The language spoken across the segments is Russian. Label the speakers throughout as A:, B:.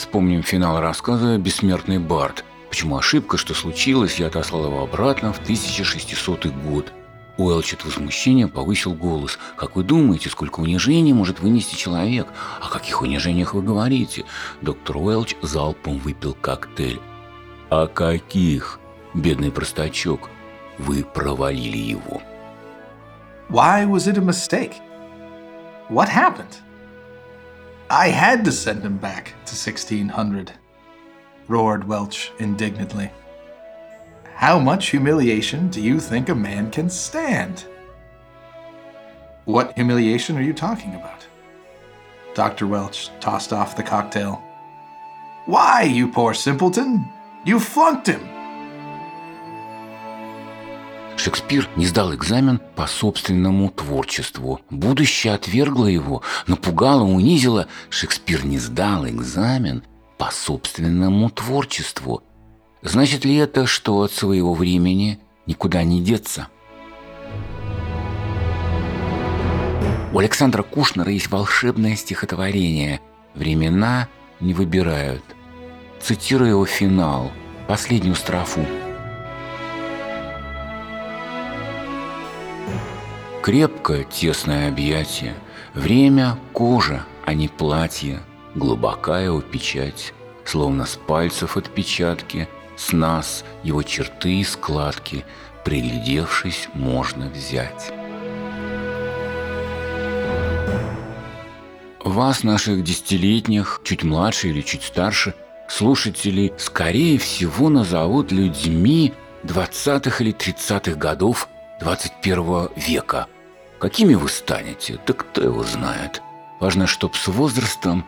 A: вспомним финал рассказа «Бессмертный Бард». Почему ошибка, что случилось, я отослал его обратно в 1600 год. Уэлч от возмущения повысил голос. «Как вы думаете, сколько унижений может вынести человек? О каких унижениях вы говорите?» Доктор Уэлч залпом выпил коктейль. «О каких, бедный простачок? Вы провалили его».
B: Why was it a mistake? What happened? I had to send him back to 1600, roared Welch indignantly. How much humiliation do you think a man can stand? What humiliation are you talking about? Dr. Welch tossed off the cocktail. Why, you poor simpleton? You flunked him.
A: Шекспир не сдал экзамен по собственному творчеству. Будущее отвергло его, напугало, унизило. Шекспир не сдал экзамен по собственному творчеству. Значит ли это, что от своего времени никуда не деться? У Александра Кушнера есть волшебное стихотворение «Времена не выбирают». Цитирую его финал, последнюю строфу. Крепкое тесное объятие, время – кожа, а не платье, глубокая его печать, словно с пальцев отпечатки – с нас его черты и складки, приглядевшись, можно взять. Вас, наших десятилетних, чуть младше или чуть старше, слушателей, скорее всего, назовут людьми 20-х или 30-х годов 21 века. Какими вы станете, да кто его знает. Важно, чтоб с возрастом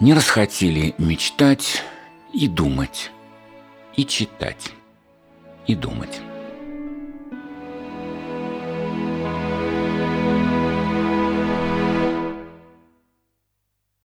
A: не расхотели мечтать и думать и читать, и думать.